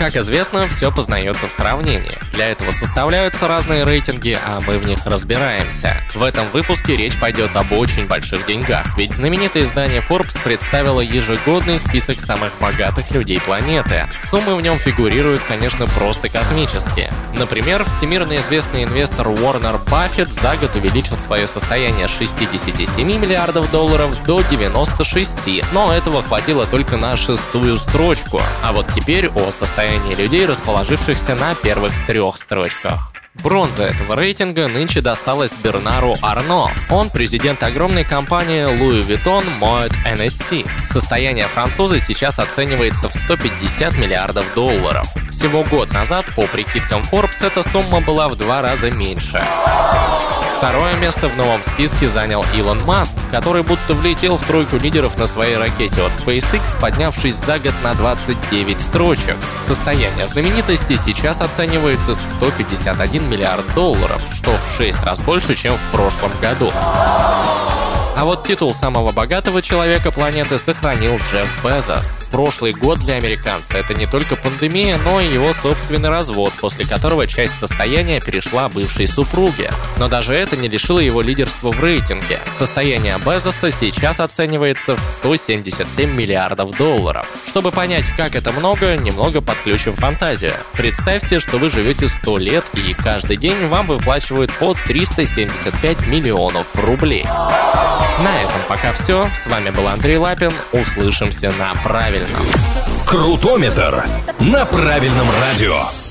Как известно, все познается в сравнении. Для этого составляются разные рейтинги, а мы в них разбираемся. В этом выпуске речь пойдет об очень больших деньгах, ведь знаменитое издание Forbes представило ежегодный список самых богатых людей планеты. Суммы в нем фигурируют, конечно, просто космические. Например, всемирно известный инвестор Уорнер Баффет за год увеличил свое состояние с 67 миллиардов долларов до 96, но этого хватило только на шестую строчку. А вот теперь о состоянии состоянии людей, расположившихся на первых трех строчках. Бронза этого рейтинга нынче досталась Бернару Арно. Он президент огромной компании Louis Vuitton Moet NSC. Состояние француза сейчас оценивается в 150 миллиардов долларов. Всего год назад, по прикидкам Forbes, эта сумма была в два раза меньше. Второе место в новом списке занял Илон Маск, который будто влетел в тройку лидеров на своей ракете от SpaceX, поднявшись за год на 29 строчек. Состояние знаменитости сейчас оценивается в 151 миллиард долларов, что в 6 раз больше, чем в прошлом году. А вот титул самого богатого человека планеты сохранил Джефф Безос. Прошлый год для американца — это не только пандемия, но и его собственный развод, после которого часть состояния перешла бывшей супруге. Но даже это не лишило его лидерства в рейтинге. Состояние Безоса сейчас оценивается в 177 миллиардов долларов. Чтобы понять, как это много, немного подключим фантазию. Представьте, что вы живете 100 лет и каждый день вам выплачивают по 375 миллионов рублей. На этом пока все. С вами был Андрей Лапин. Услышимся на правильном. Крутометр на правильном радио.